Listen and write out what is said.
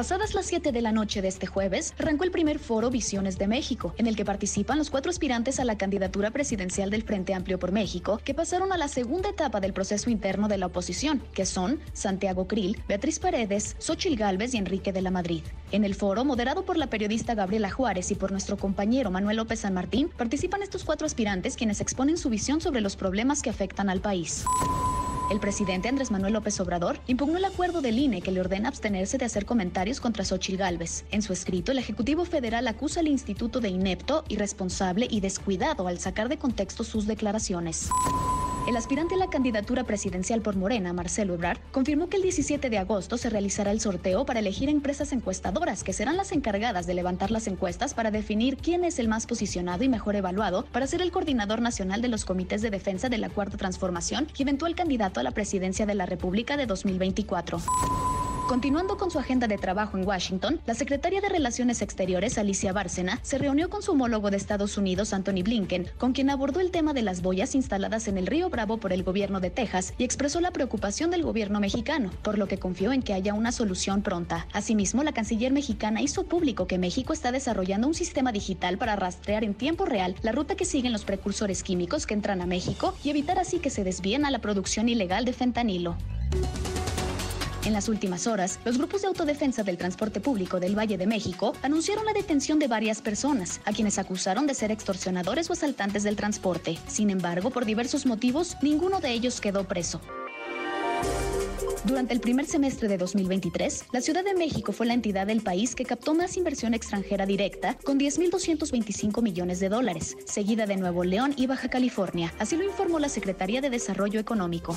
Pasadas las 7 de la noche de este jueves, arrancó el primer foro Visiones de México, en el que participan los cuatro aspirantes a la candidatura presidencial del Frente Amplio por México, que pasaron a la segunda etapa del proceso interno de la oposición, que son Santiago Krill, Beatriz Paredes, Xochil Gálvez y Enrique de la Madrid. En el foro, moderado por la periodista Gabriela Juárez y por nuestro compañero Manuel López San Martín, participan estos cuatro aspirantes quienes exponen su visión sobre los problemas que afectan al país. El presidente Andrés Manuel López Obrador impugnó el acuerdo del INE que le ordena abstenerse de hacer comentarios contra Xochil Gálvez. En su escrito, el Ejecutivo Federal acusa al instituto de inepto, irresponsable y descuidado al sacar de contexto sus declaraciones. El aspirante a la candidatura presidencial por Morena, Marcelo Ebrard, confirmó que el 17 de agosto se realizará el sorteo para elegir empresas encuestadoras que serán las encargadas de levantar las encuestas para definir quién es el más posicionado y mejor evaluado para ser el coordinador nacional de los comités de defensa de la Cuarta Transformación y eventual candidato a la presidencia de la República de 2024. Continuando con su agenda de trabajo en Washington, la secretaria de Relaciones Exteriores, Alicia Bárcena, se reunió con su homólogo de Estados Unidos, Anthony Blinken, con quien abordó el tema de las boyas instaladas en el río Bravo por el gobierno de Texas y expresó la preocupación del gobierno mexicano, por lo que confió en que haya una solución pronta. Asimismo, la canciller mexicana hizo público que México está desarrollando un sistema digital para rastrear en tiempo real la ruta que siguen los precursores químicos que entran a México y evitar así que se desvíen a la producción ilegal de fentanilo. En las últimas horas, los grupos de autodefensa del transporte público del Valle de México anunciaron la detención de varias personas, a quienes acusaron de ser extorsionadores o asaltantes del transporte. Sin embargo, por diversos motivos, ninguno de ellos quedó preso. Durante el primer semestre de 2023, la Ciudad de México fue la entidad del país que captó más inversión extranjera directa, con 10.225 millones de dólares, seguida de Nuevo León y Baja California. Así lo informó la Secretaría de Desarrollo Económico.